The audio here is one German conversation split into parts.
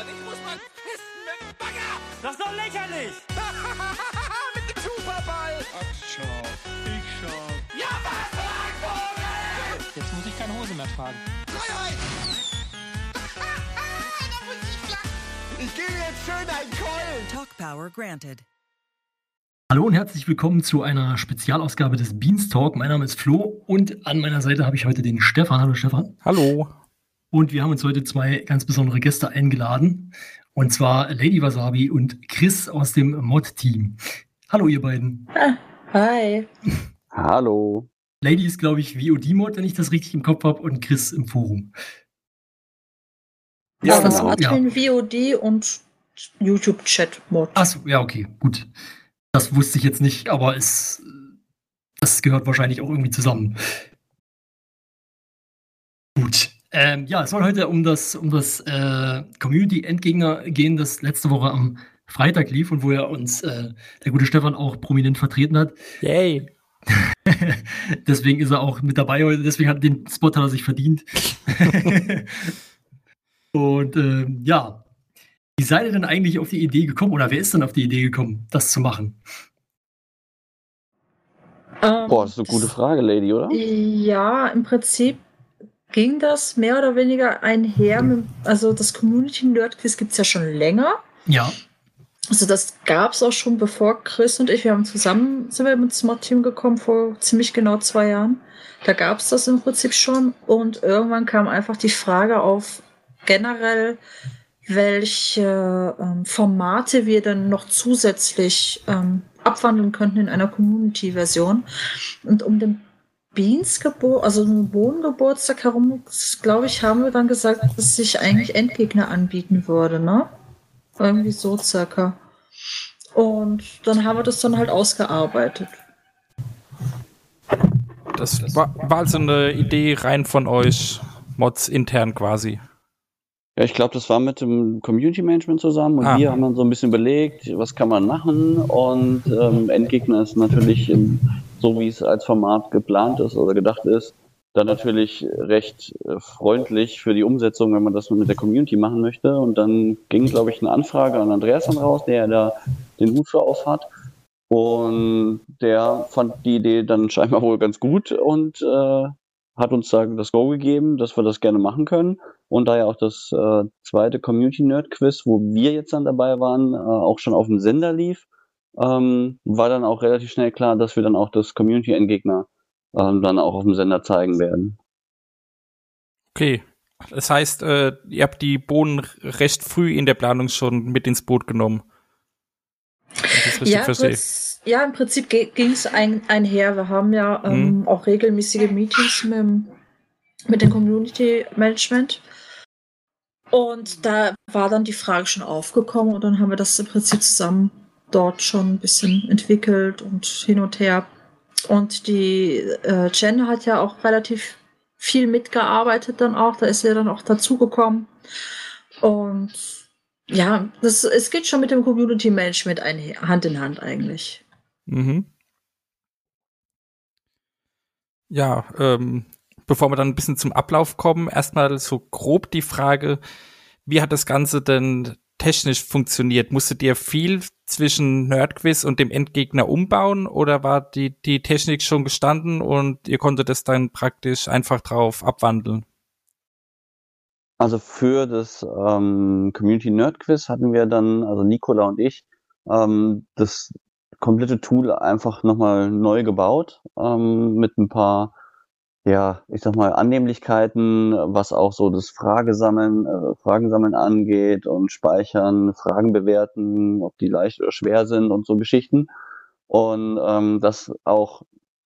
und ich muss mal pissen mit dem Bagger. Das ist doch lächerlich! mit dem Superball. Ach, schau. Ich schau. Ja, was, Vogel? Jetzt muss ich keine Hose mehr tragen. Freiheit. ich gebe jetzt schön einen Keulen. Talk Power granted. Hallo und herzlich willkommen zu einer Spezialausgabe des Beanstalk. Mein Name ist Flo und an meiner Seite habe ich heute den Stefan. Hallo Stefan. Hallo. Und wir haben uns heute zwei ganz besondere Gäste eingeladen. Und zwar Lady Wasabi und Chris aus dem Mod-Team. Hallo ihr beiden. Hi. Hallo. Lady ist, glaube ich, VOD-Mod, wenn ich das richtig im Kopf habe, und Chris im Forum. Ist Ja, das so? Ja. Admin, VOD und YouTube-Chat-Mod. Achso, ja, okay, gut. Das wusste ich jetzt nicht, aber es, das gehört wahrscheinlich auch irgendwie zusammen. Ähm, ja, es soll heute um das, um das äh, Community-Endgegner gehen, das letzte Woche am Freitag lief und wo er uns äh, der gute Stefan auch prominent vertreten hat. Yay. deswegen ist er auch mit dabei heute, deswegen hat den Spot hat er sich verdient. und ähm, ja, wie seid ihr denn eigentlich auf die Idee gekommen oder wer ist denn auf die Idee gekommen, das zu machen? Ähm, Boah, das ist eine gute Frage, Lady, oder? Ja, im Prinzip ging das mehr oder weniger einher. Mit, also das Community Nerd Quiz gibt es ja schon länger. Ja, Also das gab es auch schon bevor Chris und ich, wir haben zusammen, sind wir ins Mod-Team gekommen vor ziemlich genau zwei Jahren. Da gab es das im Prinzip schon und irgendwann kam einfach die Frage auf generell, welche ähm, Formate wir dann noch zusätzlich ähm, abwandeln könnten in einer Community-Version. Und um den Beans Geburt, also um Bohnengeburtstag herum, glaube ich, haben wir dann gesagt, dass sich eigentlich Endgegner anbieten würde, ne? Irgendwie so circa. Und dann haben wir das dann halt ausgearbeitet. Das war, war also eine Idee rein von euch, Mods intern quasi. Ja, ich glaube, das war mit dem Community Management zusammen und Ah. wir haben dann so ein bisschen überlegt, was kann man machen und ähm, Endgegner ist natürlich im, so, wie es als Format geplant ist oder gedacht ist, dann natürlich recht äh, freundlich für die Umsetzung, wenn man das mit der Community machen möchte und dann ging, glaube ich, eine Anfrage an Andreas dann raus, der da den Hut für auf hat und der fand die Idee dann scheinbar wohl ganz gut und äh, hat uns da das Go gegeben, dass wir das gerne machen können. Und da ja auch das äh, zweite Community Nerd Quiz, wo wir jetzt dann dabei waren, äh, auch schon auf dem Sender lief, ähm, war dann auch relativ schnell klar, dass wir dann auch das Community Endgegner ähm, dann auch auf dem Sender zeigen werden. Okay. Das heißt, äh, ihr habt die Bohnen recht früh in der Planung schon mit ins Boot genommen. Ja, kurz, ja, im Prinzip ging es ein, einher. Wir haben ja ähm, auch regelmäßige Meetings mit, dem- mit dem Community Management. Und da war dann die Frage schon aufgekommen und dann haben wir das im Prinzip zusammen dort schon ein bisschen entwickelt und hin und her. Und die äh, Jen hat ja auch relativ viel mitgearbeitet dann auch. Da ist sie dann auch dazugekommen. Und ja, das, es geht schon mit dem Community Management einher, Hand in Hand eigentlich. Mhm. Ja, ähm, bevor wir dann ein bisschen zum Ablauf kommen, erstmal so grob die Frage, wie hat das Ganze denn technisch funktioniert? Musstet ihr viel zwischen Nerdquiz und dem Endgegner umbauen oder war die, die Technik schon gestanden und ihr konntet es dann praktisch einfach drauf abwandeln? Also für das ähm, Community Nerd Quiz hatten wir dann, also Nicola und ich, ähm, das komplette Tool einfach nochmal neu gebaut, ähm, mit ein paar, ja, ich sag mal, Annehmlichkeiten, was auch so das Fragesammeln, äh, Fragensammeln angeht und Speichern, Fragen bewerten, ob die leicht oder schwer sind und so Geschichten. Und ähm, das auch,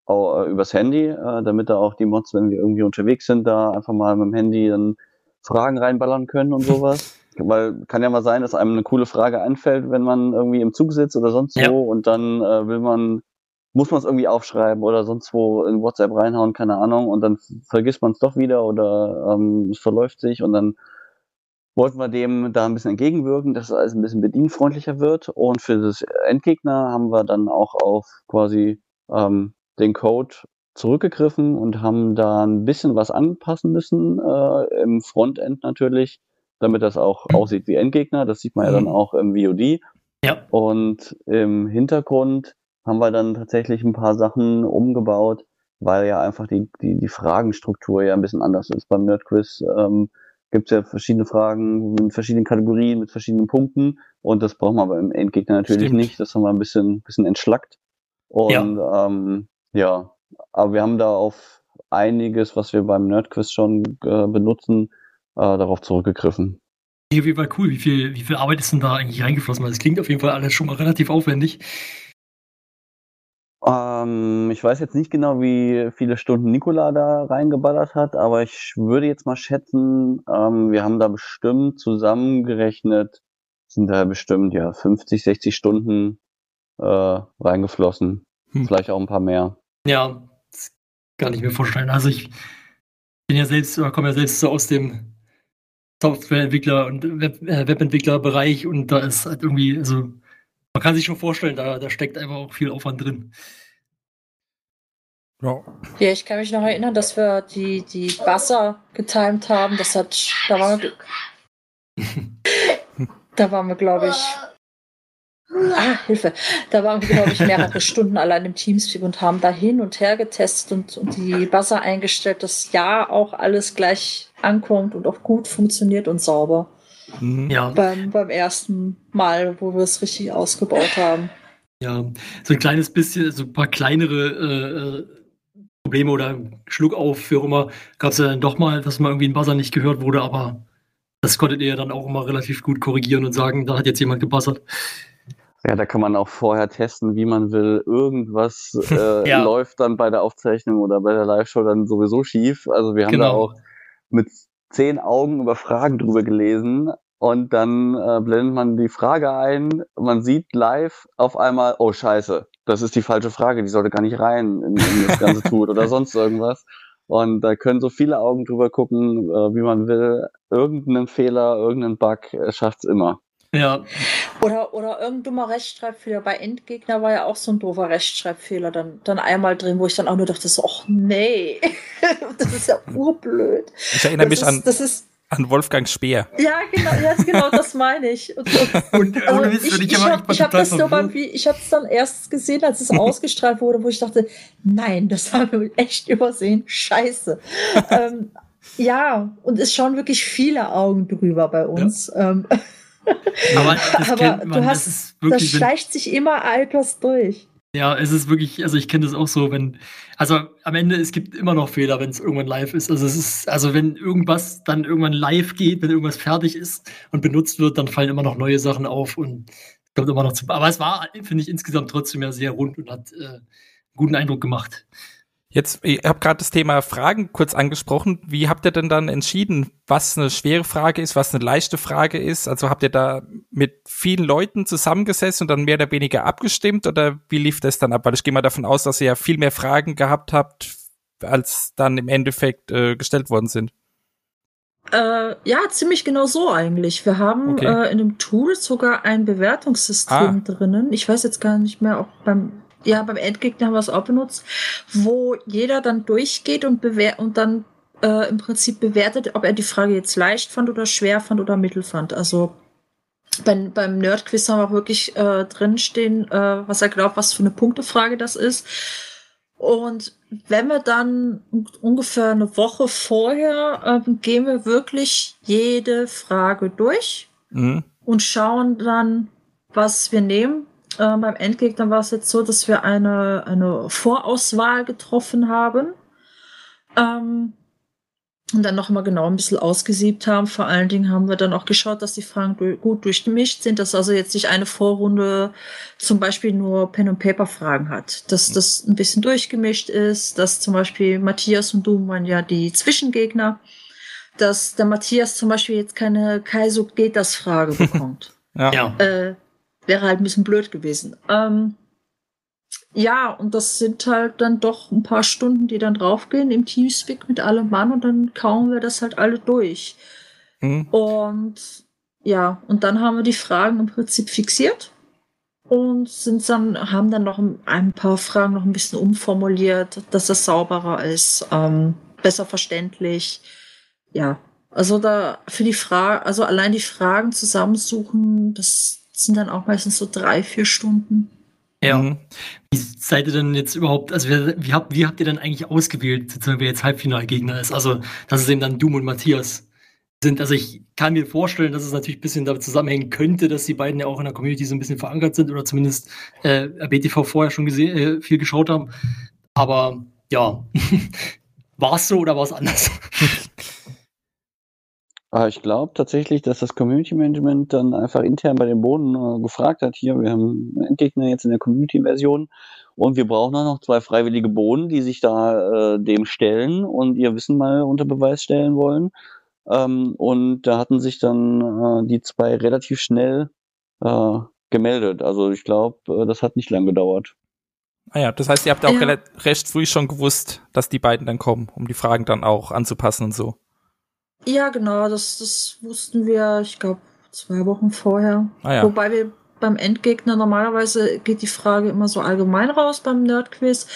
auch äh, übers Handy, äh, damit da auch die Mods, wenn wir irgendwie unterwegs sind, da einfach mal mit dem Handy dann Fragen reinballern können und sowas. Weil kann ja mal sein, dass einem eine coole Frage einfällt, wenn man irgendwie im Zug sitzt oder sonst Ja. wo und dann äh, will man, muss man es irgendwie aufschreiben oder sonst wo in WhatsApp reinhauen, keine Ahnung, und dann vergisst man es doch wieder oder ähm, es verläuft sich und dann wollten wir dem da ein bisschen entgegenwirken, dass es alles ein bisschen bedienfreundlicher wird. Und für das Endgegner haben wir dann auch auf quasi ähm, den Code zurückgegriffen und haben da ein bisschen was anpassen müssen, äh, im Frontend natürlich, damit das auch aussieht wie Endgegner. Das sieht man ja dann auch im VOD. Ja. Und im Hintergrund haben wir dann tatsächlich ein paar Sachen umgebaut, weil ja einfach die, die, die Fragenstruktur ja ein bisschen anders ist. Beim Nerdquiz ähm, gibt es ja verschiedene Fragen in verschiedenen Kategorien mit verschiedenen Punkten und das braucht man beim Endgegner natürlich Stimmt. nicht. Das haben wir ein bisschen, bisschen entschlackt. Und ja. Ähm, ja, aber wir haben da auf einiges, was wir beim Nerdquiz schon äh, benutzen, äh, darauf zurückgegriffen. Auf jeden Fall cool. Wie viel, wie viel Arbeit ist denn da eigentlich reingeflossen? Weil das klingt auf jeden Fall alles schon mal relativ aufwendig. Ähm, ich weiß jetzt nicht genau, wie viele Stunden Nikola da reingeballert hat, aber ich würde jetzt mal schätzen, ähm, wir haben da bestimmt zusammengerechnet, sind da bestimmt ja 50, 60 Stunden äh, reingeflossen. Hm. Vielleicht auch ein paar mehr. Ja, das kann ich mir vorstellen. Also ich bin ja selbst, komme ja selbst so aus dem Softwareentwickler und Web, äh, Webentwicklerbereich und da ist halt irgendwie, also man kann sich schon vorstellen, da, da steckt einfach auch viel Aufwand drin. Ja. ja, ich kann mich noch erinnern, dass wir die, die Buzzer getimed haben. Das hat, da waren wir, da waren wir, glaube ich, ah, Hilfe, da waren wir, glaube ich, mehrere Stunden allein im Teamspeak und haben da hin und her getestet und, und die Buzzer eingestellt, dass ja auch alles gleich ankommt und auch gut funktioniert und sauber. Mhm. Ja. Beim, beim ersten Mal, wo wir es richtig ausgebaut haben. Ja, so ein kleines bisschen, so ein paar kleinere äh, Probleme oder Schluck auf für immer gab es ja dann doch mal, dass mal irgendwie ein Buzzer nicht gehört wurde, aber das konntet ihr ja dann auch immer relativ gut korrigieren und sagen, da hat jetzt jemand gebuzzert. Ja, da kann man auch vorher testen, wie man will. Irgendwas äh, ja. läuft dann bei der Aufzeichnung oder bei der Live-Show dann sowieso schief. Also wir haben genau. da auch mit zehn Augen über Fragen drüber gelesen und dann äh, blendet man die Frage ein, man sieht live auf einmal, oh scheiße, das ist die falsche Frage, die sollte gar nicht rein in, in das ganze Tut oder sonst irgendwas. Und da können so viele Augen drüber gucken, äh, wie man will. Irgendeinen Fehler, irgendeinen Bug äh, schafft's immer. Ja. Oder, oder irgendein dummer Rechtschreibfehler. Bei Endgegner war ja auch so ein doofer Rechtschreibfehler dann, dann einmal drin, wo ich dann auch nur dachte, so, ach nee, das ist ja urblöd. Ich erinnere das mich ist, an, das ist, an Wolfgang Speer. Ja, genau, ja, genau das meine ich. Und, und, und also ich, ich, ich habe hab das so beim, ich habe es dann erst gesehen, als es ausgestrahlt wurde, wo ich dachte, nein, das haben wir echt übersehen. Scheiße. ähm, ja, und es schauen wirklich viele Augen drüber bei uns. Ja. Ähm, aber das, aber man, hast, das, wirklich, das schleicht sich immer etwas durch. Ja, es ist wirklich, also ich kenne das auch so, wenn, also am Ende, es gibt immer noch Fehler, wenn es irgendwann live ist. Also es ist, also wenn irgendwas dann irgendwann live geht, wenn irgendwas fertig ist und benutzt wird, dann fallen immer noch neue Sachen auf und es kommt immer noch zu. Aber es war, finde ich, insgesamt trotzdem ja sehr rund und hat äh, einen guten Eindruck gemacht. Jetzt, ihr habt gerade das Thema Fragen kurz angesprochen. Wie habt ihr denn dann entschieden, was eine schwere Frage ist, was eine leichte Frage ist? Also habt ihr da mit vielen Leuten zusammengesessen und dann mehr oder weniger abgestimmt oder wie lief das dann ab? Weil ich gehe mal davon aus, dass ihr ja viel mehr Fragen gehabt habt, als dann im Endeffekt äh, gestellt worden sind. Äh, ja, ziemlich genau so eigentlich. Wir haben Okay. äh, in dem Tool sogar ein Bewertungssystem Ah. drinnen. Ich weiß jetzt gar nicht mehr, ob beim ja, beim Endgegner haben wir es auch benutzt, wo jeder dann durchgeht und bewer und dann äh, im Prinzip bewertet, ob er die Frage jetzt leicht fand oder schwer fand oder mittel fand. Also beim, beim Nerdquiz haben wir auch wirklich äh, drinstehen, äh, was er glaubt, was für eine Punktefrage das ist. Und wenn wir dann un- ungefähr eine Woche vorher ähm, gehen wir wirklich jede Frage durch Mhm. und schauen dann, was wir nehmen. Ähm, beim Endgegner war es jetzt so, dass wir eine, eine Vorauswahl getroffen haben. Ähm, und dann noch mal genau ein bisschen ausgesiebt haben. Vor allen Dingen haben wir dann auch geschaut, dass die Fragen du gut durchgemischt sind, dass also jetzt nicht eine Vorrunde zum Beispiel nur Pen- und Paper-Fragen hat. Dass das ein bisschen durchgemischt ist, dass zum Beispiel Matthias und du waren ja die Zwischengegner, dass der Matthias zum Beispiel jetzt keine Kaiso geht das Frage bekommt. Ja. Ja. äh, wäre halt ein bisschen blöd gewesen. Ähm, ja, und das sind halt dann doch ein paar Stunden, die dann draufgehen im Teamspeak mit allem Mann und dann kauen wir das halt alle durch. Mhm. Und ja, und dann haben wir die Fragen im Prinzip fixiert und sind dann, haben dann noch ein, ein paar Fragen noch ein bisschen umformuliert, dass das sauberer ist, ähm, besser verständlich. Ja, Also da für die Frage, also allein die Fragen zusammensuchen, das sind dann auch meistens so drei, vier Stunden. Ja. Mhm. Wie seid ihr denn jetzt überhaupt, also wie, wie, habt, wie habt ihr denn eigentlich ausgewählt, wer jetzt Halbfinalgegner ist? Also, dass es eben dann Doom und Matthias sind. Also ich kann mir vorstellen, dass es natürlich ein bisschen damit zusammenhängen könnte, dass die beiden ja auch in der Community so ein bisschen verankert sind oder zumindest äh, BTV vorher schon gesehen, äh, viel geschaut haben. Aber ja, war es so oder war es anders? Aber ich glaube tatsächlich, dass das Community Management dann einfach intern bei den Boden äh, gefragt hat, hier, wir haben einen Endgegner jetzt in der Community-Version und wir brauchen auch noch zwei freiwillige Boden, die sich da äh, dem stellen und ihr Wissen mal unter Beweis stellen wollen. Ähm, und da hatten sich dann äh, die zwei relativ schnell äh, gemeldet. Also ich glaube, äh, das hat nicht lang gedauert. Ah ja, das heißt, ihr habt auch Ja. recht früh schon gewusst, dass die beiden dann kommen, um die Fragen dann auch anzupassen und so. Ja, genau, das, das wussten wir, ich glaube, zwei Wochen vorher. Ah ja. Wobei wir beim Endgegner normalerweise geht die Frage immer so allgemein raus beim Nerdquiz.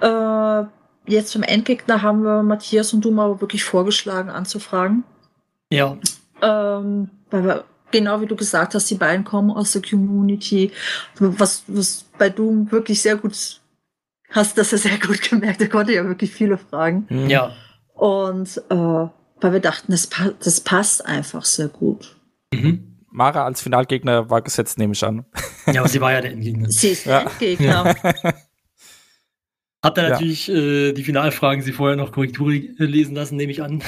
Äh, jetzt beim Endgegner haben wir Matthias und du mal wirklich vorgeschlagen anzufragen. ja. Ähm, weil wir, genau wie du gesagt hast, die beiden kommen aus der Community, was, was bei Doom wirklich sehr gut hast, das ja sehr gut gemerkt. Er konnte ja wirklich viele Fragen. Ja. Und äh, weil wir dachten, das, pa das passt einfach sehr gut. Mhm. Mara als Finalgegner war gesetzt, nehme ich an. Ja, aber sie war ja der Endgegner. Sie ist Ja. der Endgegner. Hat er Ja. natürlich äh, die Finalfragen sie vorher noch Korrektur lesen lassen, nehme ich an.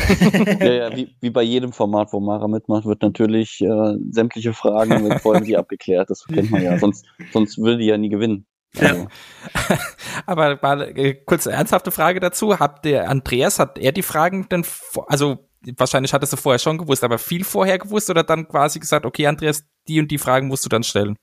Ja, ja, wie, wie bei jedem Format, wo Mara mitmacht, wird natürlich äh, sämtliche Fragen mit vorher die abgeklärt. Das kennt man ja. Sonst, sonst würde die ja nie gewinnen. Also, Aber mal äh, kurz ernsthafte Frage dazu. Habt der Andreas, hat er die Fragen denn, also wahrscheinlich hattest du vorher schon gewusst, aber viel vorher gewusst oder dann quasi gesagt, okay, Andreas, die und die Fragen musst du dann stellen?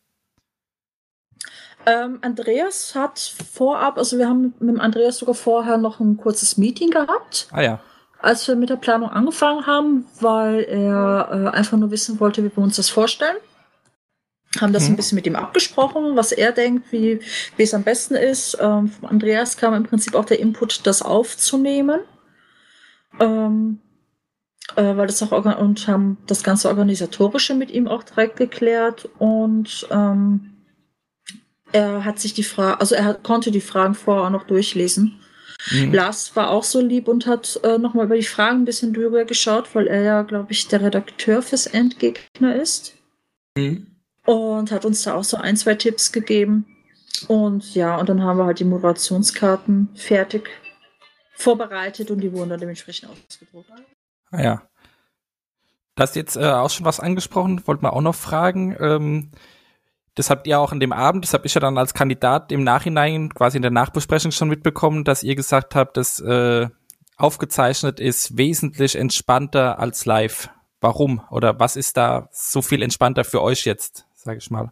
ähm, Andreas hat vorab, also wir haben mit dem Andreas sogar vorher noch ein kurzes Meeting gehabt, Ah ja. als wir mit der Planung angefangen haben, weil er äh, einfach nur wissen wollte, wie wir uns das vorstellen. Haben das Mhm. ein bisschen mit ihm abgesprochen, was er denkt, wie, wie es am besten ist. Ähm, von Andreas kam im Prinzip auch der Input, das aufzunehmen. Ähm, äh, weil das auch und haben das ganze Organisatorische mit ihm auch direkt geklärt und ähm, er hat sich die Frage, also er hat, konnte die Fragen vorher auch noch durchlesen. Mhm. Lars war auch so lieb und hat äh, nochmal über die Fragen ein bisschen drüber geschaut, weil er ja, glaube ich, der Redakteur fürs Endgegner ist Mhm. Und hat uns da auch so ein, zwei Tipps gegeben. Und ja, und dann haben wir halt die Moderationskarten fertig vorbereitet und die wurden dann dementsprechend ausgedruckt. Ah ja. Du hast jetzt äh, auch schon was angesprochen, wollte man auch noch fragen. Ähm, das habt ihr auch an dem Abend, das habe ich ja dann als Kandidat im Nachhinein quasi in der Nachbesprechung schon mitbekommen, dass ihr gesagt habt, dass äh, aufgezeichnet ist wesentlich entspannter als live. Warum? Oder was ist da so viel entspannter für euch jetzt, sage ich mal?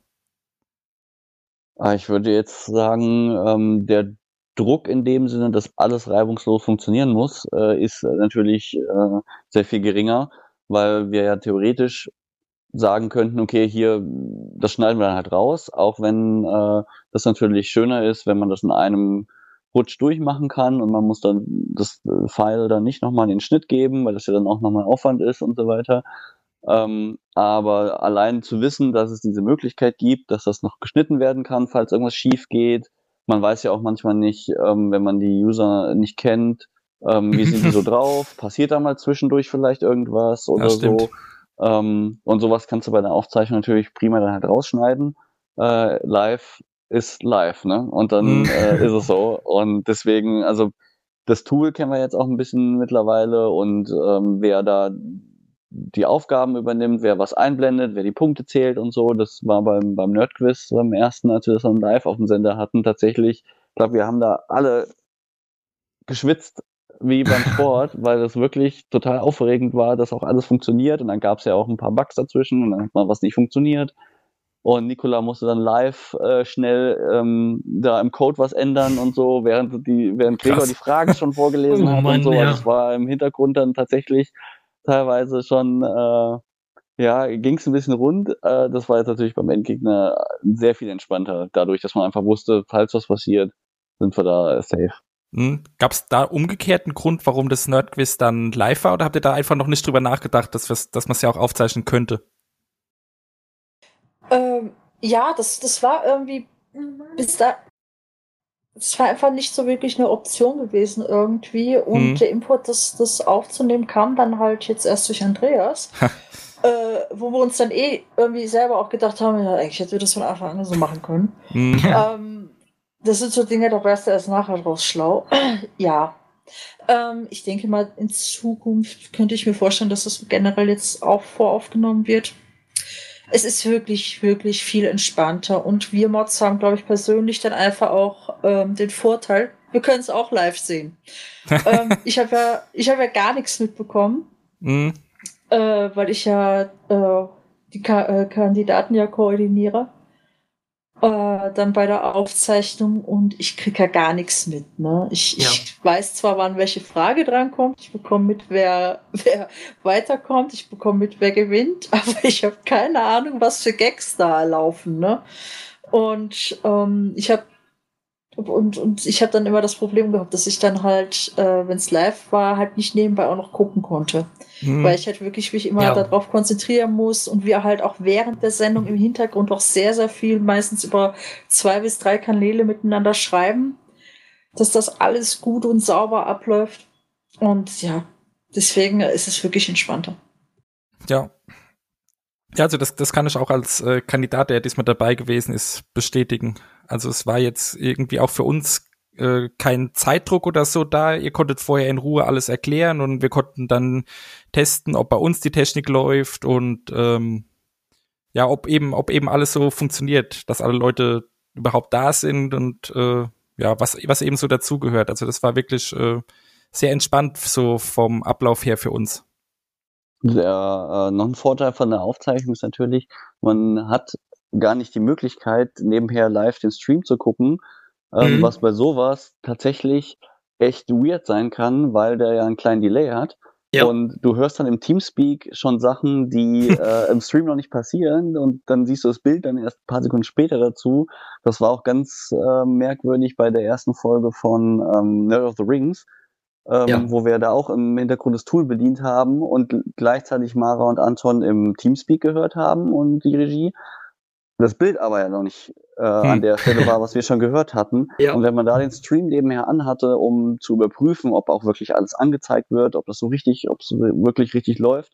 Ah, Ich würde jetzt sagen, ähm, der Druck in dem Sinne, dass alles reibungslos funktionieren muss, äh, ist natürlich äh, sehr viel geringer, weil wir ja theoretisch sagen könnten, okay, hier, das schneiden wir dann halt raus, auch wenn äh, das natürlich schöner ist, wenn man das in einem Rutsch durchmachen kann und man muss dann das äh, File dann nicht nochmal in den Schnitt geben, weil das ja dann auch nochmal Aufwand ist und so weiter. Ähm, aber allein zu wissen, dass es diese Möglichkeit gibt, dass das noch geschnitten werden kann, falls irgendwas schief geht. Man weiß ja auch manchmal nicht, ähm, wenn man die User nicht kennt, ähm, wie sind die so drauf? Passiert da mal zwischendurch vielleicht irgendwas oder Ja, so? Ähm, und sowas kannst du bei der Aufzeichnung natürlich prima dann halt rausschneiden. Äh, live ist live, ne? Und dann Mhm. äh, ist es so. Und deswegen, also das Tool kennen wir jetzt auch ein bisschen mittlerweile und ähm, wer da die Aufgaben übernimmt, wer was einblendet, wer die Punkte zählt und so. Das war beim, beim Nerdquiz beim ersten, als wir das dann live auf dem Sender hatten, tatsächlich. Ich glaube, wir haben da alle geschwitzt wie beim Sport, weil das wirklich total aufregend war, dass auch alles funktioniert. Und dann gab es ja auch ein paar Bugs dazwischen und dann hat mal was nicht funktioniert. Und Nikola musste dann live äh, schnell ähm, da im Code was ändern und so, während die, während Gregor Krass. die Fragen schon vorgelesen Oh hat Mann, und so. ja. Also es war im Hintergrund dann tatsächlich teilweise schon, äh, ja, ging es ein bisschen rund. Äh, das war jetzt natürlich beim Endgegner sehr viel entspannter, dadurch, dass man einfach wusste, falls was passiert, sind wir da safe. Hm. Gab es da umgekehrt einen Grund, warum das Nerdquiz dann live war, oder habt ihr da einfach noch nicht drüber nachgedacht, dass, dass man es ja auch aufzeichnen könnte? Ähm, ja, das, das war irgendwie bis da. Es war einfach nicht so wirklich eine Option gewesen irgendwie. Und Mhm. der Input, das, das aufzunehmen, kam dann halt jetzt erst durch Andreas. äh, wo wir uns dann eh irgendwie selber auch gedacht haben, ja, eigentlich hätten wir das von Anfang an so machen können. Hm. Ähm, das sind so Dinge, da wärst du erst nachher draus schlau. ja. Ähm, ich denke mal, in Zukunft könnte ich mir vorstellen, dass das generell jetzt auch voraufgenommen wird. Es ist wirklich, wirklich viel entspannter. Und wir Mods haben, glaube ich, persönlich dann einfach auch ähm, den Vorteil, wir können es auch live sehen. ähm, ich habe ja, ich habe ja gar nichts mitbekommen, Hm. äh, weil ich ja äh, die Ka äh, Kandidaten ja koordiniere. Äh, dann bei der Aufzeichnung und ich kriege ja gar nichts mit. Ne? Ich, Ja. ich weiß zwar, wann welche Frage drankommt, ich bekomme mit, wer, wer weiterkommt, ich bekomme mit, wer gewinnt, aber ich habe keine Ahnung, was für Gags da laufen. Ne? Und ähm, ich habe und, und ich habe dann immer das Problem gehabt, dass ich dann halt, äh, wenn es live war, halt nicht nebenbei auch noch gucken konnte. Hm. Weil ich halt wirklich mich immer Ja. darauf konzentrieren muss und wir halt auch während der Sendung im Hintergrund auch sehr, sehr viel, meistens über zwei bis drei Kanäle miteinander schreiben, dass das alles gut und sauber abläuft. Und ja, deswegen ist es wirklich entspannter. Ja. Ja, also das, das kann ich auch als äh, Kandidat, der diesmal dabei gewesen ist, bestätigen. Also es war jetzt irgendwie auch für uns äh, kein Zeitdruck oder so da. Ihr konntet vorher in Ruhe alles erklären und wir konnten dann testen, ob bei uns die Technik läuft und ähm, ja, ob eben, ob eben alles so funktioniert, dass alle Leute überhaupt da sind und äh, ja, was, was eben so dazugehört. Also das war wirklich äh, sehr entspannt so vom Ablauf her für uns. Der, äh, noch ein Vorteil von der Aufzeichnung ist natürlich, man hat gar nicht die Möglichkeit, nebenher live den Stream zu gucken, ähm, Mhm. was bei sowas tatsächlich echt weird sein kann, weil der ja einen kleinen Delay hat. Ja. Und du hörst dann im Teamspeak schon Sachen, die äh, im Stream noch nicht passieren und dann siehst du das Bild dann erst ein paar Sekunden später dazu. Das war auch ganz äh, merkwürdig bei der ersten Folge von ähm, Nerd of the Rings, ähm, Ja. wo wir da auch im Hintergrund das Tool bedient haben und gleichzeitig Mara und Anton im Teamspeak gehört haben und die Regie. Das Bild aber ja noch nicht äh, an der Stelle war, was wir schon gehört hatten. Ja. Und wenn man da den Stream nebenher anhatte, um zu überprüfen, ob auch wirklich alles angezeigt wird, ob das so richtig, ob es wirklich richtig läuft,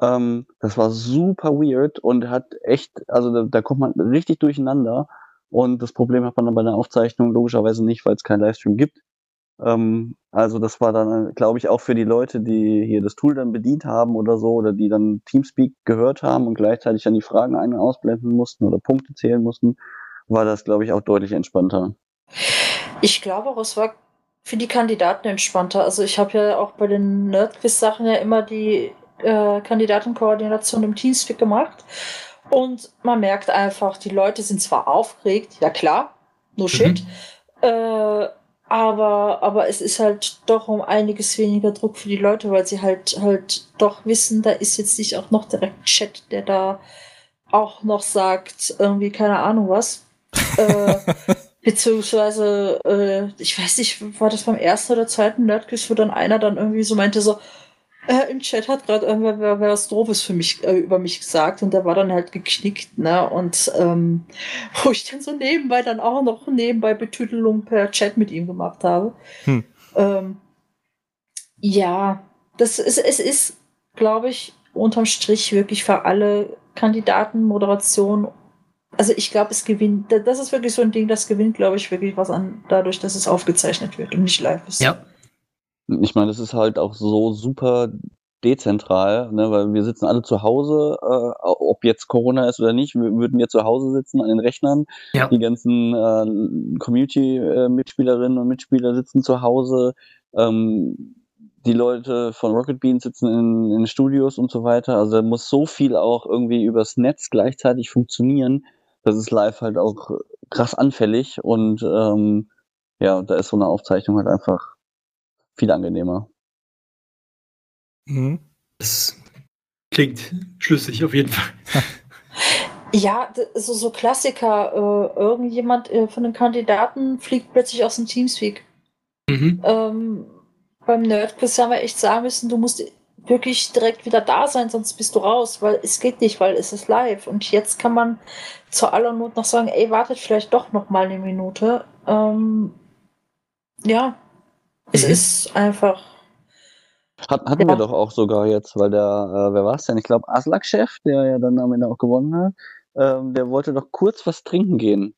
ähm, das war super weird und hat echt, also da, da kommt man richtig durcheinander. Und das Problem hat man dann bei der Aufzeichnung logischerweise nicht, weil es keinen Livestream gibt. Ähm, also das war dann, glaube ich, auch für die Leute, die hier das Tool dann bedient haben oder so, oder die dann Teamspeak gehört haben und gleichzeitig dann die Fragen ein- und ausblenden mussten oder Punkte zählen mussten, war das, glaube ich, auch deutlich entspannter. Ich glaube auch, es war für die Kandidaten entspannter. Also ich habe ja auch bei den Nerdquiz-Sachen ja immer die äh, Kandidatenkoordination im Teamspeak gemacht. Und man merkt einfach, die Leute sind zwar aufgeregt, ja klar, no shit, äh, aber, aber es ist halt doch um einiges weniger Druck für die Leute, weil sie halt halt doch wissen, da ist jetzt nicht auch noch direkt Chat, der da auch noch sagt, irgendwie, keine Ahnung was. äh, beziehungsweise, äh, ich weiß nicht, war das beim ersten oder zweiten Nerdquiz, wo dann einer dann irgendwie so meinte, so, äh, im Chat hat gerade irgendwer wer, wer was Doofes für mich, äh, über mich gesagt und der war dann halt geknickt, ne? Und ähm, wo ich dann so nebenbei dann auch noch nebenbei Betütelung per Chat mit ihm gemacht habe. Hm. Ähm, ja, das ist, es ist, glaube ich, unterm Strich wirklich für alle Kandidaten Moderation. Also ich glaube, es gewinnt, das ist wirklich so ein Ding, das gewinnt, glaube ich, wirklich was an, dadurch, dass es aufgezeichnet wird und nicht live ist. Ja. Ich meine, das ist halt auch so super dezentral, ne, weil wir sitzen alle zu Hause, äh, ob jetzt Corona ist oder nicht, wir würden jetzt zu Hause sitzen an den Rechnern. Ja. Die ganzen äh, Community-Mitspielerinnen und Mitspieler sitzen zu Hause. Ähm, die Leute von Rocket Beans sitzen in, in Studios und so weiter. Also da muss so viel auch irgendwie übers Netz gleichzeitig funktionieren. Das ist live halt auch krass anfällig und ähm, ja, da ist so eine Aufzeichnung halt einfach viel angenehmer. Mhm. Das klingt schlüssig auf jeden Fall. Ja, so, so Klassiker. Äh, irgendjemand äh, von den Kandidaten fliegt plötzlich aus dem Teamspeak. Mhm. Ähm, beim Nerdquiz haben wir echt sagen müssen, du musst wirklich direkt wieder da sein, sonst bist du raus, weil es geht nicht, weil es ist live. Und jetzt kann man zur aller Not noch sagen, ey, wartet vielleicht doch noch mal eine Minute. Ähm, ja, es Mhm. ist einfach. Hat, hatten Ja. wir doch auch sogar jetzt, weil der, äh, wer war es denn? Ich glaube, Aslak-Chef, der ja dann am Ende auch gewonnen hat, ähm, der wollte doch kurz was trinken gehen.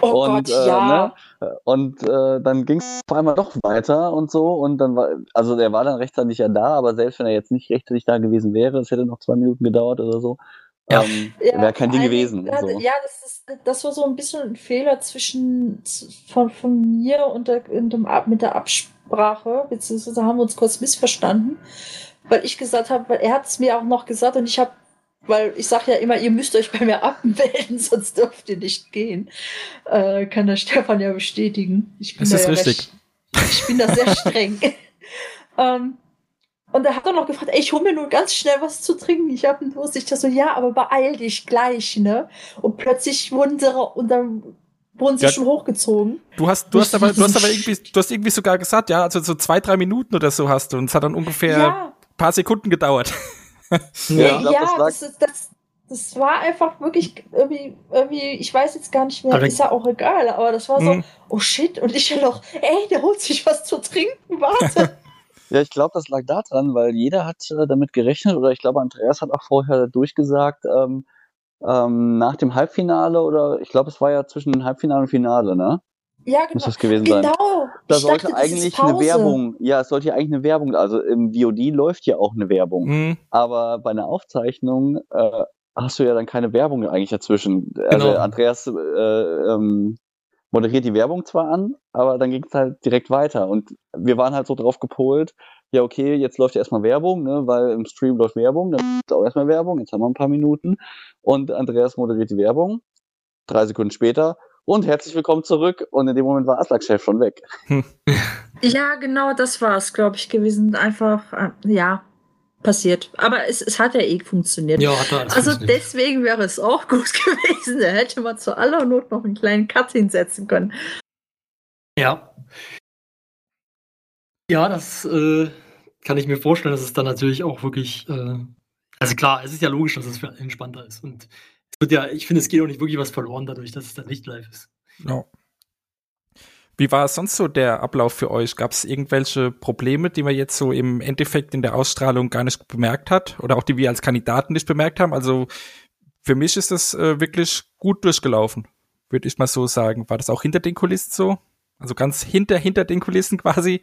Oh und, Gott, äh, ja. ne? Und äh, dann ging es auf einmal doch weiter und so. Und dann war, also der war dann rechtzeitig ja da, aber selbst wenn er jetzt nicht rechtzeitig da gewesen wäre, es hätte noch zwei Minuten gedauert oder so, Ja. ähm, Ja, wäre kein vor Ding gewesen. Dingen, So. Ja, das, ist, das war so ein bisschen ein Fehler zwischen von, von mir und, der, dem, mit der Absprache, beziehungsweise haben wir uns kurz missverstanden, weil ich gesagt habe, weil er hat es mir auch noch gesagt und ich habe, weil ich sage ja immer, ihr müsst euch bei mir abmelden, sonst dürft ihr nicht gehen. Äh, kann der Stefan ja bestätigen. Ich bin Das da ist ja richtig. Recht, ich bin da sehr streng. ähm, und er hat dann noch gefragt, ey, ich hol mir nur ganz schnell was zu trinken. Ich habe einen Durst. Ich dachte so, ja, aber beeil dich gleich, ne? Und plötzlich ra- und dann wurden sie Ja. schon hochgezogen. Du hast, du hast aber, du hast aber irgendwie, du hast irgendwie sogar gesagt, ja, also so zwei, drei Minuten oder so hast du. Und es hat dann ungefähr Ja, ein paar Sekunden gedauert. Ja, ja, ich glaub, das lag- das, ist, das, das war einfach wirklich irgendwie, irgendwie, ich weiß jetzt gar nicht mehr, Aber- ist ja auch egal, aber das war so, Mhm. oh shit, und ich ja noch, ey, der holt sich was zu trinken, warte. Ja, ich glaube, das lag daran, weil jeder hat äh, damit gerechnet, oder ich glaube, Andreas hat auch vorher durchgesagt, ähm, ähm, nach dem Halbfinale, oder ich glaube, es war ja zwischen dem Halbfinale und Finale, ne? ja, Muss genau. das gewesen sein. Genau. Da Ich sollte dachte, das ist eigentlich eine. Werbung, ja, es sollte ja eigentlich eine Werbung, also im VOD läuft ja auch eine Werbung, Mhm. aber bei einer Aufzeichnung äh, hast du ja dann keine Werbung eigentlich dazwischen. Also Genau. Andreas äh, ähm, moderiert die Werbung zwar an, aber dann ging es halt direkt weiter. Und wir waren halt so drauf gepolt, ja okay, jetzt läuft ja erstmal Werbung, ne, weil im Stream läuft Werbung, dann ist auch erstmal Werbung, jetzt haben wir ein paar Minuten. Und Andreas moderiert die Werbung, drei Sekunden später. Und herzlich willkommen zurück. Und in dem Moment war Aslak-Chef schon weg. Ja, genau, das war es, glaube ich, gewesen. Einfach, äh, ja, passiert. Aber es, es hat ja eh funktioniert. Ja, hat er alles also funktioniert. deswegen wäre es auch gut gewesen. Da hätte man zu aller Not noch einen kleinen Cut hinsetzen können. Ja. Ja, das äh, kann ich mir vorstellen, dass es dann natürlich auch wirklich, äh, also klar, es ist ja logisch, dass es entspannter ist. Und es wird ja, ich finde, es geht auch nicht wirklich was verloren dadurch, dass es dann nicht live ist. Ja. Wie war sonst so der Ablauf für euch? Gab es irgendwelche Probleme, die man jetzt so im Endeffekt in der Ausstrahlung gar nicht bemerkt hat oder auch die wir als Kandidaten nicht bemerkt haben? Also für mich ist das äh, wirklich gut durchgelaufen, würde ich mal so sagen. War das auch hinter den Kulissen so? Also ganz hinter hinter den Kulissen quasi?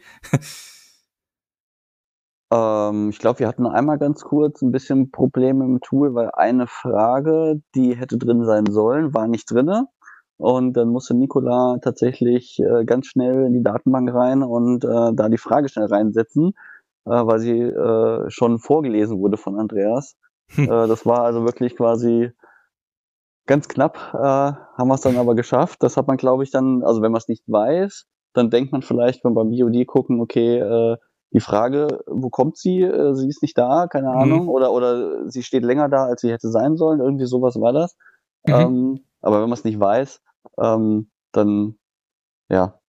Ähm, ich glaube, wir hatten einmal ganz kurz ein bisschen Probleme im Tool, weil eine Frage, die hätte drin sein sollen, war nicht drinne. Und dann musste Nicola tatsächlich äh, ganz schnell in die Datenbank rein und äh, da die Frage schnell reinsetzen, äh, weil sie äh, schon vorgelesen wurde von Andreas. Hm. Äh, das war also wirklich quasi ganz knapp, äh, haben wir es dann aber geschafft. Das hat man, glaube ich, dann, also wenn man es nicht weiß, dann denkt man vielleicht, wenn wir beim BOD gucken, okay, äh, die Frage, wo kommt sie? Äh, Sie ist nicht da, keine Mhm. Ahnung, oder, oder sie steht länger da, als sie hätte sein sollen, irgendwie sowas war das. Mhm. Ähm, aber wenn man es nicht weiß, ähm, dann, ja,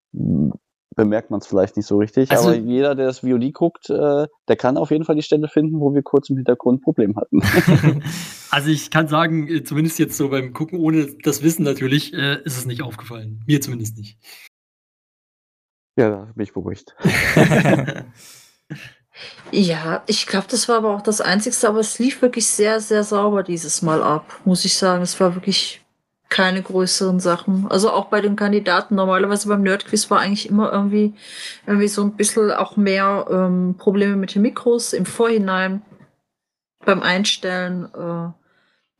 bemerkt man es vielleicht nicht so richtig. Also- aber jeder, der das VOD guckt, äh, der kann auf jeden Fall die Stelle finden, wo wir kurz im Hintergrund ein Problem hatten. also ich kann sagen, äh, zumindest jetzt so beim Gucken, ohne das Wissen natürlich, äh, ist es nicht aufgefallen. Mir zumindest nicht. ja, da bin ich beruhigt. Ja, ich glaube, das war aber auch das Einzigste, aber es lief wirklich sehr, sehr sauber dieses Mal ab, muss ich sagen. Es war wirklich keine größeren Sachen. Also auch bei den Kandidaten. Normalerweise beim Nerdquiz war eigentlich immer irgendwie, irgendwie so ein bisschen auch mehr ähm, Probleme mit den Mikros im Vorhinein beim Einstellen. Äh,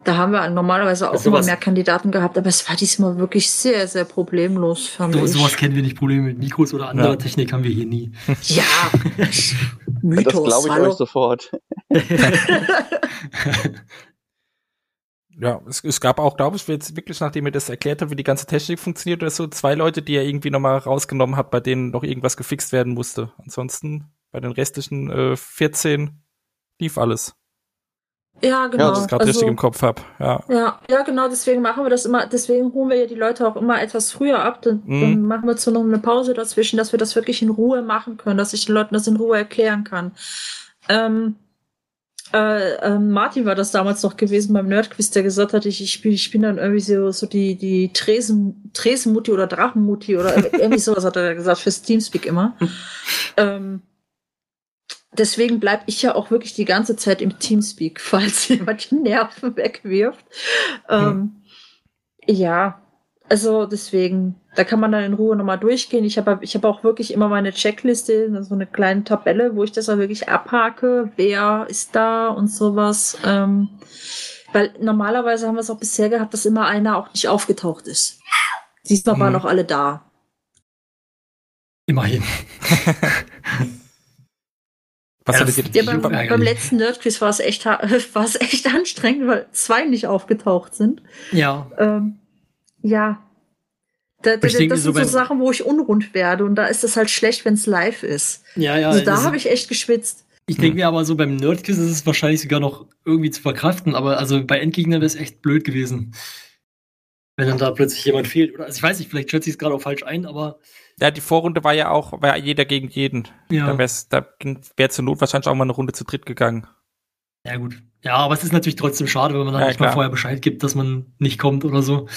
da haben wir normalerweise auch Also immer mehr Kandidaten gehabt, aber es war diesmal wirklich sehr, sehr problemlos, fand So, ich. sowas kennen wir nicht. Probleme mit Mikros oder anderer Ja. Technik haben wir hier nie. Ja, das Mythos, glaube ich hallo. euch sofort. Ja, es, es gab auch, glaube ich, jetzt wirklich, nachdem ihr das erklärt habt, wie die ganze Technik funktioniert oder so, zwei Leute, die er irgendwie nochmal rausgenommen hat, bei denen noch irgendwas gefixt werden musste. Ansonsten bei den restlichen äh, 14 lief alles. Ja, genau. Ja, das gerade Also- richtig im Kopf hab. Ja. Ja, ja, genau, deswegen machen wir das immer, deswegen holen wir ja die Leute auch immer etwas früher ab. Dann, Mhm. dann machen wir so noch eine Pause dazwischen, dass wir das wirklich in Ruhe machen können, dass ich den Leuten das in Ruhe erklären kann. Ähm, äh, ähm, Martin war das damals noch gewesen beim Nerdquiz, der gesagt hat, ich, ich, bin, ich bin dann irgendwie so, so die, die Tresen, Tresenmutti oder Drachenmutti oder irgendwie sowas hat er gesagt, fürs Teamspeak immer. ähm, deswegen bleibe ich ja auch wirklich die ganze Zeit im Teamspeak, falls jemand die Nerven wegwirft. Ähm, ja, also deswegen, da kann man dann in Ruhe nochmal durchgehen. Ich habe ich hab auch wirklich immer meine Checkliste, so eine kleine Tabelle, wo ich das auch wirklich abhake, wer ist da und sowas. Ähm, weil normalerweise haben wir es auch bisher gehabt, dass immer einer auch nicht aufgetaucht ist. Diesmal waren Mhm. noch alle da. Immerhin. Was Ja, das- ihr Ja, beim, beim letzten Nerdquiz war es echt, war es echt anstrengend, weil zwei nicht aufgetaucht sind. Ja. Ähm, ja. Da, da, das so sind so beim- Sachen, wo ich unrund werde und da ist es halt schlecht, wenn es live ist. Ja, ja. also da habe ich echt geschwitzt. Ich denke mir aber so beim Nerdquiz ist es wahrscheinlich sogar noch irgendwie zu verkraften, aber also bei Endgegner wäre es echt blöd gewesen. Wenn dann da plötzlich jemand fehlt. Oder also ich weiß nicht, vielleicht schätze ich es gerade auch falsch ein, aber Ja, die Vorrunde war ja auch, war ja jeder gegen jeden. ja. Da wär's, da wäre zur Not wahrscheinlich auch mal eine Runde zu dritt gegangen. Ja, gut. Ja, aber es ist natürlich trotzdem schade, wenn man dann Ja, nicht mal klar. vorher Bescheid gibt, dass man nicht kommt oder so.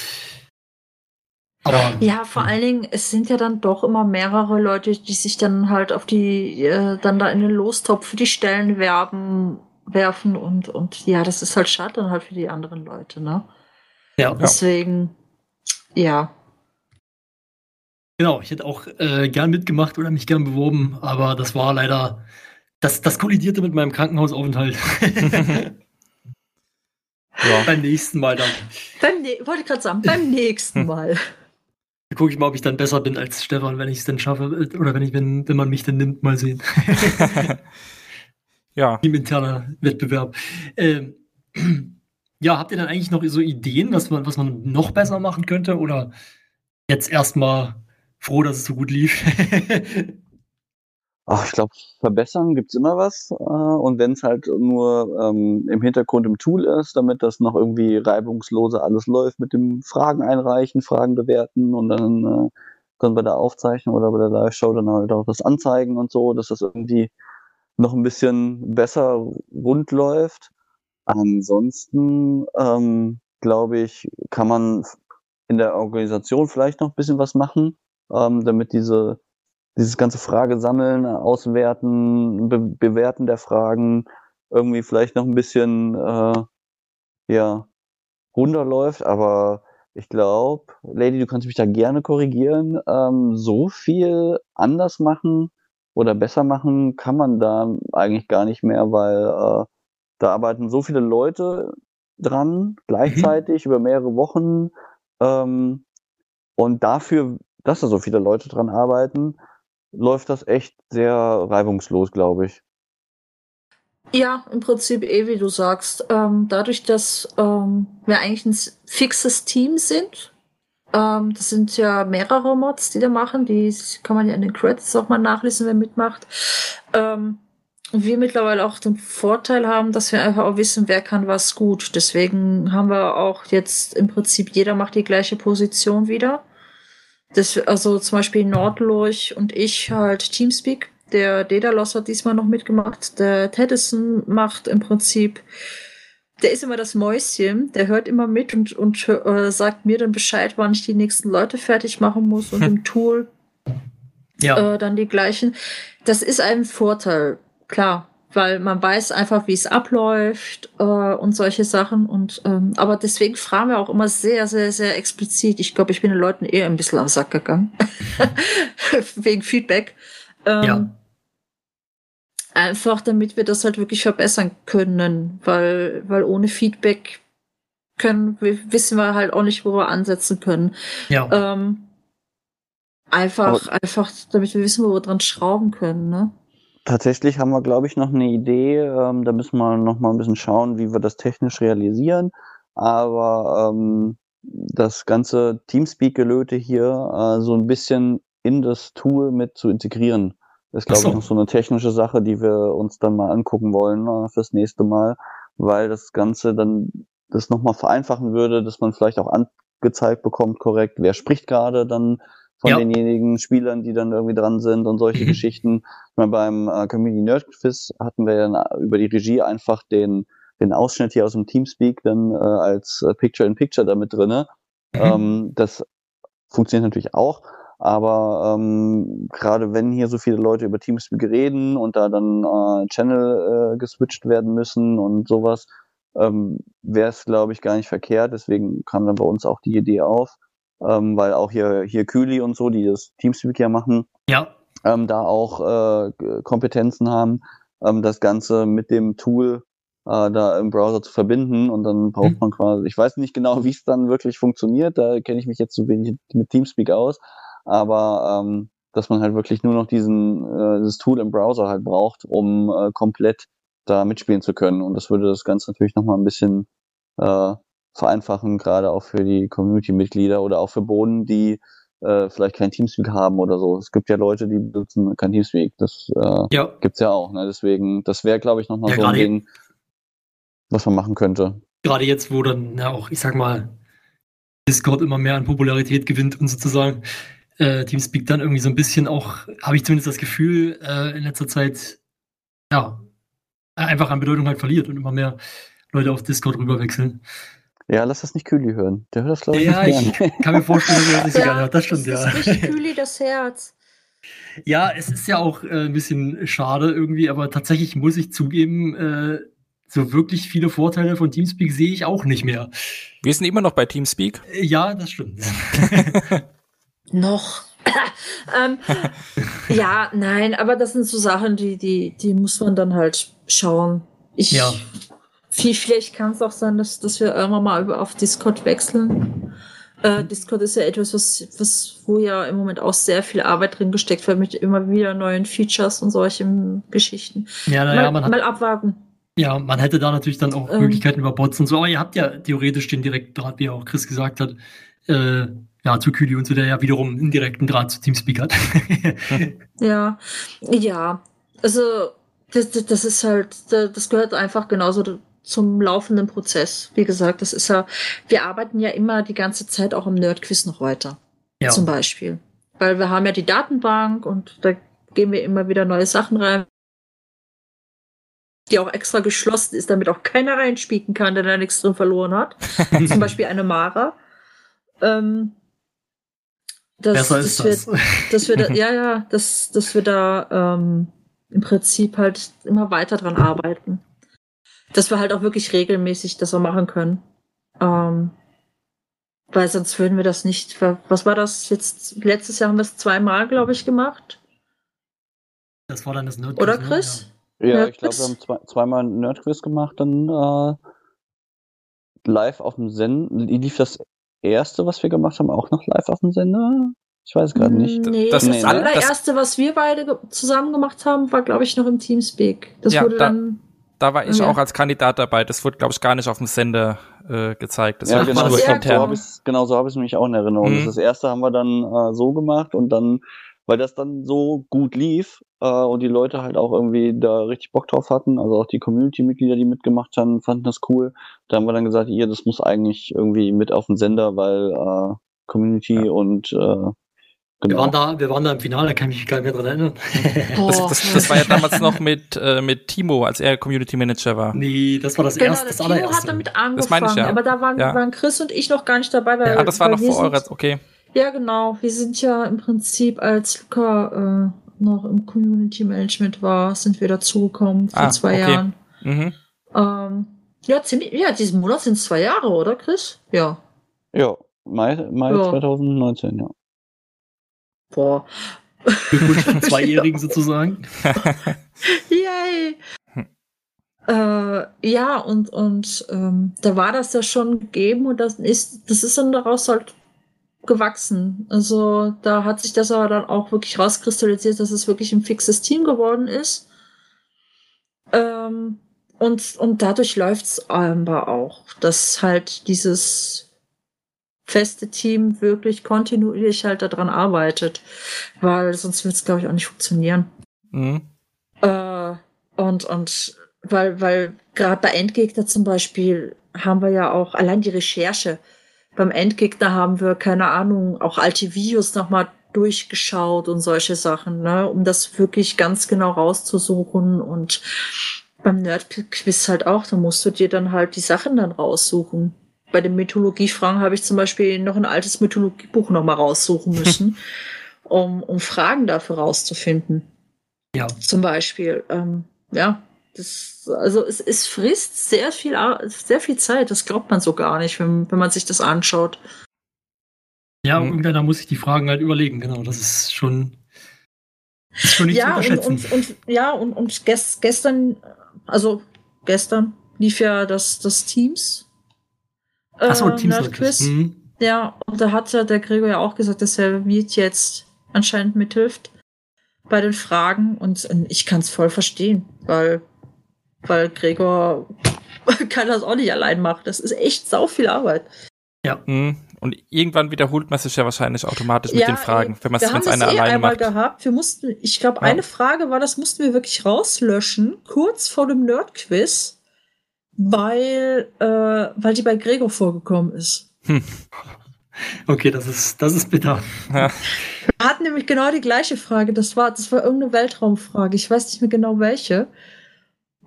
Ja, vor allen Dingen, es sind ja dann doch immer mehrere Leute, die sich dann halt auf die, äh, dann da in den Lostopf für die Stellen werben, werfen und, und ja, das ist halt schade dann halt für die anderen Leute, ne? ja, Deswegen, ja. genau. Ich hätte auch äh, gern mitgemacht oder mich gern beworben, aber das war leider, das, das kollidierte mit meinem Krankenhausaufenthalt. Ja. Beim nächsten Mal dann. Beim, ne wollte ich gerade sagen, beim nächsten Mal. Gucke ich mal, ob ich dann besser bin als Stefan, wenn ich es denn schaffe. äh, Oder wenn ich, wenn, wenn man mich denn nimmt, mal sehen. ja. Teaminterner Wettbewerb. Ähm, ja, habt ihr dann eigentlich noch so Ideen, was man, was man noch besser machen könnte? Oder jetzt erstmal froh, dass es so gut lief? Ach, ich glaube, verbessern gibt's immer was. Äh, und wenn es halt nur ähm, im Hintergrund im Tool ist, damit das noch irgendwie reibungsloser alles läuft mit dem Fragen einreichen, Fragen bewerten und dann äh, können wir da aufzeichnen oder bei der Live-Show dann halt auch das anzeigen und so, dass das irgendwie noch ein bisschen besser rund läuft. Ansonsten ähm, glaube ich, kann man in der Organisation vielleicht noch ein bisschen was machen, ähm, damit diese dieses ganze Frage sammeln, auswerten, be bewerten der Fragen irgendwie vielleicht noch ein bisschen äh, ja runterläuft, aber ich glaube, Lady, du kannst mich da gerne korrigieren. Ähm, so viel anders machen oder besser machen kann man da eigentlich gar nicht mehr, weil äh, da arbeiten so viele Leute dran gleichzeitig über mehrere Wochen. Ähm, und dafür, dass da so viele Leute dran arbeiten, läuft das echt sehr reibungslos, glaube ich. Ja, im Prinzip eh, wie du sagst. Ähm, dadurch, dass ähm, wir eigentlich ein fixes Team sind, ähm, das sind ja mehrere Mods, die da machen, die kann man ja in den Credits auch mal nachlesen, wer mitmacht. Ähm, und wir mittlerweile auch den Vorteil haben, dass wir einfach auch wissen, wer kann was gut. Deswegen haben wir auch jetzt im Prinzip, jeder macht die gleiche Position wieder. Das, also zum Beispiel Nordlurch und ich halt Teamspeak. Der Daedalus hat diesmal noch mitgemacht. Der Tedison macht im Prinzip, der ist immer das Mäuschen, der hört immer mit und, und äh, sagt mir dann Bescheid, wann ich die nächsten Leute fertig machen muss und im Tool ja. äh, dann die gleichen. Das ist ein Vorteil, klar, weil man weiß einfach, wie es abläuft äh, und solche Sachen. Und ähm, aber deswegen fragen wir auch immer sehr, sehr, sehr explizit. Ich glaube, ich bin den Leuten eher ein bisschen am Sack gegangen wegen Feedback. Ähm, Ja. Einfach, damit wir das halt wirklich verbessern können, weil weil ohne Feedback können wir, wissen wir halt auch nicht, wo wir ansetzen können. ja. Ähm, einfach, einfach, damit wir wissen, wo wir dran schrauben können, ne? Tatsächlich haben wir, glaube ich, noch eine Idee. Ähm, da müssen wir noch mal ein bisschen schauen, wie wir das technisch realisieren. Aber ähm, das ganze Teamspeak-Gelöte hier äh, so ein bisschen in das Tool mit zu integrieren, ist, glaube so. ich, noch so eine technische Sache, die wir uns dann mal angucken wollen äh, fürs nächste Mal. weil das Ganze dann das nochmal vereinfachen würde, dass man vielleicht auch angezeigt bekommt, korrekt, wer spricht gerade dann von Ja. denjenigen Spielern, die dann irgendwie dran sind und solche Mhm. Geschichten. Ich meine, beim äh, Community Nerd Quiz hatten wir ja über die Regie einfach den, den Ausschnitt hier aus dem Teamspeak dann äh, als äh, Picture-in-Picture damit drinne. Mhm. Ähm, das funktioniert natürlich auch, aber ähm, gerade wenn hier so viele Leute über Teamspeak reden und da dann äh, Channel äh, geswitcht werden müssen und sowas, ähm, wäre es, glaube ich, gar nicht verkehrt. Deswegen kam dann bei uns auch die Idee auf, ähm, weil auch hier, hier Kühli und so, die das Teamspeak ja machen, Ja, ähm, da auch äh, Kompetenzen haben, ähm, das Ganze mit dem Tool äh, da im Browser zu verbinden und dann braucht Mhm. man quasi, ich weiß nicht genau, wie es dann wirklich funktioniert, da kenne ich mich jetzt zu wenig mit Teamspeak aus, aber ähm, dass man halt wirklich nur noch diesen äh, dieses Tool im Browser halt braucht, um äh, komplett da mitspielen zu können und das würde das Ganze natürlich nochmal ein bisschen äh, vereinfachen, gerade auch für die Community-Mitglieder oder auch für Boden, die äh, vielleicht kein Teamspeak haben oder so. Es gibt ja Leute, die benutzen kein Teamspeak. Das äh, ja. gibt's ja auch. Ne? Deswegen, das wäre, glaube ich, nochmal Ja, so ein Ding, was man machen könnte. Gerade jetzt, wo dann, ja auch, ich sag mal, Discord immer mehr an Popularität gewinnt und sozusagen äh, Teamspeak dann irgendwie so ein bisschen auch, habe ich zumindest das Gefühl, äh, in letzter Zeit, ja, einfach an Bedeutung halt verliert und immer mehr Leute auf Discord rüberwechseln. Ja, lass das nicht Kühli hören. Der hört das, glaube ich, Ja, nicht ich gern. kann mir vorstellen, dass er das nicht so gerne hört. Das stimmt, das ja. ist richtig Kühli das Herz. Ja, es ist ja auch äh, ein bisschen schade irgendwie, aber tatsächlich muss ich zugeben, äh, so wirklich viele Vorteile von Teamspeak sehe ich auch nicht mehr. Wir sind immer noch bei Teamspeak. Äh, Ja, das stimmt. Noch. ähm, ja, nein, aber das sind so Sachen, die, die, die muss man dann halt schauen. Ich, Ja. Viel, vielleicht kann es auch sein, dass, dass wir irgendwann mal über auf Discord wechseln. Äh, Discord ist ja etwas, was, was, wo ja im Moment auch sehr viel Arbeit drin gesteckt wird, mit immer wieder neuen Features und solchen Geschichten. Ja, naja, mal, man hat, mal abwarten. ja, man hätte da natürlich dann auch Ähm. Möglichkeiten über Bots und so, aber ihr habt ja theoretisch den direkten Draht, wie auch Chris gesagt hat, äh, ja, zu Küli und zu der ja wiederum einen indirekten Draht zu Teamspeak hat. Ja, ja. Also, das, das, ist halt, da- das gehört einfach genauso zum laufenden Prozess. Wie gesagt, das ist ja, wir arbeiten ja immer die ganze Zeit auch im Nerdquiz noch weiter. ja. Zum Beispiel. Weil wir haben ja die Datenbank und da geben wir immer wieder neue Sachen rein, die auch extra geschlossen ist, damit auch keiner reinspieken kann, der da nichts drin verloren hat. Zum Beispiel eine Mara. Ähm, das, Besser ist das, das. Wird, dass wir da, ja, ja, dass, dass wir da ähm, im Prinzip halt immer weiter dran arbeiten. Dass wir halt auch wirklich regelmäßig das auch machen können. Ähm, weil sonst würden wir das nicht. Was war das jetzt? Letztes Jahr haben wir es zweimal, glaube ich, gemacht. Das war dann das Nerd Oder Chris? Ja, Ja, ich glaube, wir haben zwei, zweimal einen Nerdquiz gemacht, dann äh, live auf dem Sender. Lief das erste, was wir gemacht haben, auch noch live auf dem Sender? Ich weiß gerade nicht. Nee, Das das, ist das all- das- allererste, was wir beide ge- zusammen gemacht haben, war, glaube ich, noch im Teamspeak. Das Ja, wurde da- dann. Da war ich Ja. auch als Kandidat dabei. Das wurde, glaube ich, gar nicht auf dem Sender äh, gezeigt. Das Ja, war genau, nur so, intern. habe ich genau so habe ich es nämlich auch in Erinnerung. Mhm. Das erste haben wir dann äh, so gemacht und dann, weil das dann so gut lief äh, und die Leute halt auch irgendwie da richtig Bock drauf hatten, also auch die Community-Mitglieder, die mitgemacht haben, fanden das cool. Da haben wir dann gesagt, ihr, das muss eigentlich irgendwie mit auf den Sender, weil äh, Community Ja. und äh, Wir waren, da, wir waren da im Finale, da kann ich mich gar nicht mehr dran erinnern. Das, das, das war ja damals noch mit, äh, mit Timo, als er Community Manager war. nee, das war das Genau, erste, das Timo allererste. hat damit Das meine angefangen, ich ja. aber da waren, Ja. waren Chris und ich noch gar nicht dabei, weil, Ah, das war weil noch vor eurer, okay. Ja, genau. Wir sind ja im Prinzip, als Luca äh, noch im Community Management war, sind wir dazugekommen vor Ah, zwei okay. Jahren. Mhm. Ähm, ja, ziemlich, ja, diesen Monat sind es zwei Jahre, oder Chris? Ja. Ja, Mai, Mai Ja. 2019, ja. Boah. Glückwunsch zum Zweijährigen sozusagen. Yay! Äh, ja, und, und ähm, da war das ja schon gegeben und das ist, das ist dann daraus halt gewachsen. Also da hat sich das aber dann auch wirklich rauskristallisiert, dass es wirklich ein fixes Team geworden ist. Ähm, und, und dadurch läuft es aber auch, dass halt dieses feste Team wirklich kontinuierlich halt daran arbeitet. Weil sonst wird es, glaube ich, auch nicht funktionieren. Mhm. Äh, und, und weil, weil gerade bei Endgegner zum Beispiel haben wir ja auch allein die Recherche. Beim Endgegner haben wir, keine Ahnung, auch alte Videos nochmal durchgeschaut und solche Sachen, ne, um das wirklich ganz genau rauszusuchen. Und beim Nerdquiz halt auch, da musst du dir dann halt die Sachen dann raussuchen. Bei den Mythologiefragen habe ich zum Beispiel noch ein altes Mythologiebuch nochmal raussuchen müssen, um, um Fragen dafür rauszufinden. Ja. Zum Beispiel. Ähm, ja, das, also es, es frisst sehr viel, sehr viel Zeit. Das glaubt man so gar nicht, wenn, wenn man sich das anschaut. Ja, Mhm. irgendeiner muss sich die Fragen halt überlegen, genau. Das ist schon, ist schon nicht zu ja, und, unterschätzen. und, und, ja, und, und ges, gestern, also gestern lief ja das, das Teams. Äh, Achso, Teams Nerdquiz. Mhm. Ja, und da hat ja der Gregor ja auch gesagt, dass er Miet jetzt anscheinend mithilft bei den Fragen. Und äh, ich kann es voll verstehen, weil, weil Gregor kann das auch nicht allein machen. Das ist echt sau viel Arbeit. Mhm. Und irgendwann wiederholt man sich ja wahrscheinlich automatisch mit den Fragen, wenn man es das einer eh alleine einmal macht. gehabt. Wir mussten, ich glaube, Ja. eine Frage war, das mussten wir wirklich rauslöschen, kurz vor dem Nerdquiz, weil, äh, weil die bei Gregor vorgekommen ist. Okay, das ist, das ist bitter. Ja. Wir hatten nämlich genau die gleiche Frage. Das war, das war irgendeine Weltraumfrage. Ich weiß nicht mehr genau welche.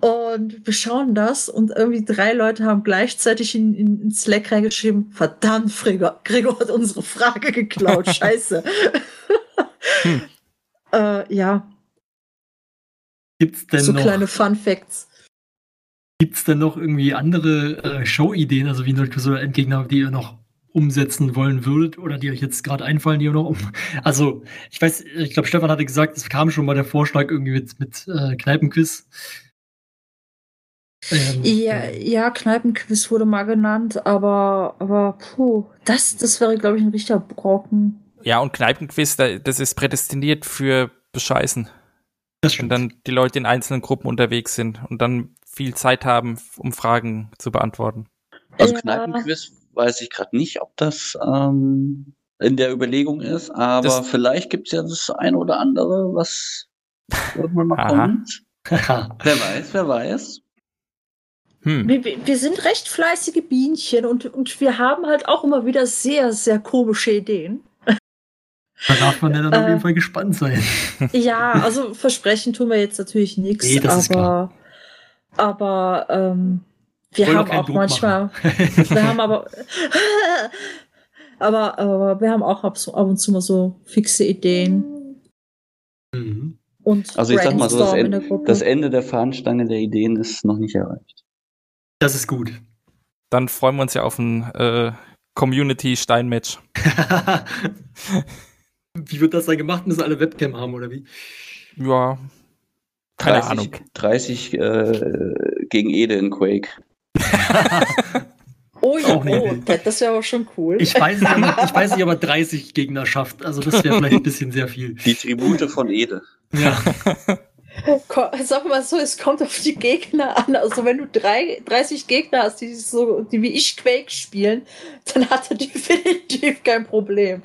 Und wir schauen das und irgendwie drei Leute haben gleichzeitig in, in, in Slack reingeschrieben, verdammt, Gregor, Gregor hat unsere Frage geklaut, scheiße. Hm. äh, ja, Gibt's denn so noch, kleine Fun Facts. Gibt's denn noch irgendwie andere äh, Show-Ideen, also wie Nerdquiz oder Endgegner, die ihr noch umsetzen wollen würdet oder die euch jetzt gerade einfallen, die ihr noch um. Also, ich weiß, ich glaube, Stefan hatte gesagt, es kam schon mal der Vorschlag irgendwie mit, mit äh, Kneipenquiz. Ähm, Ja, ja, Kneipenquiz wurde mal genannt, aber, aber puh, das, das wäre, glaube ich, ein richtiger Brocken. Ja, und Kneipenquiz, da- das ist prädestiniert für Bescheißen. das Wenn stimmt. dann die Leute in einzelnen Gruppen unterwegs sind und dann viel Zeit haben, um Fragen zu beantworten. Also Ja. Kneipenquiz weiß ich gerade nicht, ob das ähm, in der Überlegung ist, aber Das- vielleicht gibt's ja das eine oder andere, was irgendwann mal kommt. Wer weiß, wer weiß. Hm. Wir, wir sind recht fleißige Bienchen und, und wir haben halt auch immer wieder sehr, sehr komische Ideen. Da darf man ja dann auf Äh, jeden Fall gespannt sein. Ja, also versprechen tun wir jetzt natürlich nichts, Nee, aber, aber ähm, wir Wollen haben auch Druck manchmal, wir haben aber, aber, aber wir haben auch ab, so- ab und zu mal so fixe Ideen Mhm. und Also ich sag mal so, das, Gruppe. das Ende der Fahnenstange der Ideen ist noch nicht erreicht. Das ist gut. Dann freuen wir uns ja auf ein äh, Community-Stein-Match. wie wird das dann gemacht? Müssen alle Webcam haben oder wie? Ja, keine 30, Ahnung. 30 äh, gegen Ede in Quake. oh ja, oh, das wäre aber schon cool. Ich weiß nicht, aber, ich weiß nicht, ob er 30 Gegner schafft. Also das wäre vielleicht ein bisschen sehr viel. Die Tribute von Ede. Ja. Sag mal so, es kommt auf die Gegner an. Also wenn du drei, 30 Gegner hast, die so, die wie ich Quake spielen, dann hat er definitiv kein Problem.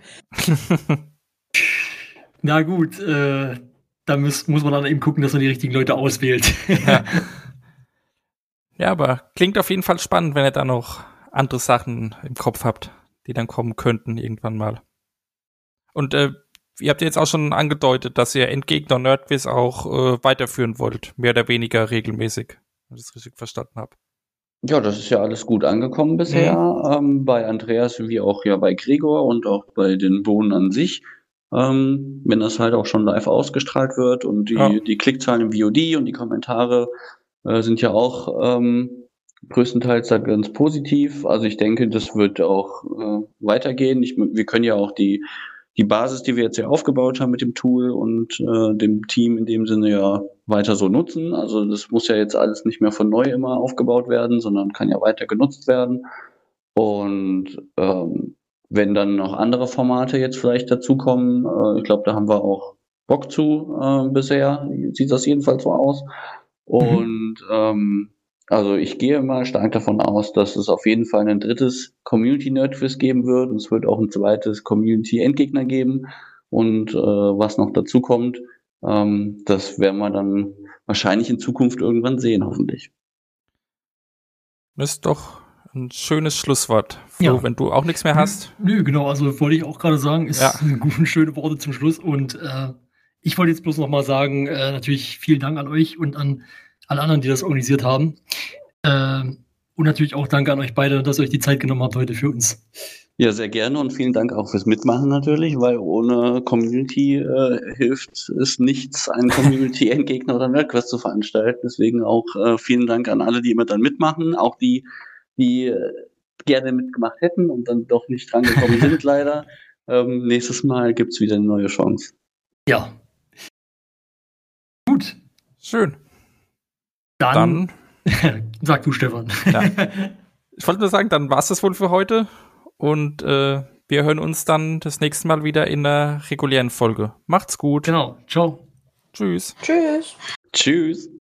Na gut, äh, da muss, muss man dann eben gucken, dass man die richtigen Leute auswählt. Ja. Ja, aber klingt auf jeden Fall spannend, wenn ihr da noch andere Sachen im Kopf habt, die dann kommen könnten irgendwann mal. Und äh, ihr habt ja jetzt auch schon angedeutet, dass ihr Endgegner Nerdwiz auch äh, weiterführen wollt, mehr oder weniger regelmäßig, wenn ich das richtig verstanden habe. Ja, das ist ja alles gut angekommen bisher. Ähm, bei Andreas wie auch ja bei Gregor und auch bei den Bohnen an sich. Ähm, wenn das halt auch schon live ausgestrahlt wird und die, Ja. die Klickzahlen im VOD und die Kommentare äh, sind ja auch ähm, größtenteils da ganz positiv. Also ich denke, das wird auch äh, weitergehen. Ich, wir können ja auch die, die Basis, die wir jetzt ja aufgebaut haben mit dem Tool und äh, dem Team in dem Sinne ja weiter so nutzen. Also das muss ja jetzt alles nicht mehr von neu immer aufgebaut werden, sondern kann ja weiter genutzt werden. Und ähm, wenn dann noch andere Formate jetzt vielleicht dazukommen, äh, ich glaube, da haben wir auch Bock zu äh, bisher. Sieht das jedenfalls so aus. Und ähm, also ich gehe mal stark davon aus, dass es auf jeden Fall ein drittes Community Nerd Quiz geben wird. Und es wird auch ein zweites Community Endgegner geben. Und äh, was noch dazu kommt, ähm, das werden wir dann wahrscheinlich in Zukunft irgendwann sehen, hoffentlich. Das ist doch ein schönes Schlusswort. Flo, Ja. wenn du auch nichts mehr hast. Nö, genau, also wollte ich auch gerade sagen, ist Ja. gute, schöne Worte zum Schluss. Und äh, ich wollte jetzt bloß noch mal sagen, äh, natürlich vielen Dank an euch und an alle anderen, die das organisiert haben. Ähm, und natürlich auch danke an euch beide, dass ihr euch die Zeit genommen habt heute für uns. Ja, sehr gerne und vielen Dank auch fürs Mitmachen natürlich, weil ohne Community äh, hilft es nichts, einen Community-Endgegner oder Nerdquest zu veranstalten. Deswegen auch äh, vielen Dank an alle, die immer dann mitmachen, auch die, die äh, gerne mitgemacht hätten und dann doch nicht drangekommen sind, leider. Ähm, nächstes Mal gibt's wieder eine neue Chance. Ja. Gut, Schön. dann, Dann, sag du, Stefan. Ja. ich wollte nur sagen, dann war's das wohl für heute. Und äh, wir hören uns dann das nächste Mal wieder in der regulären Folge. Macht's gut. genau, ciao. Tschüss. Tschüss. Tschüss.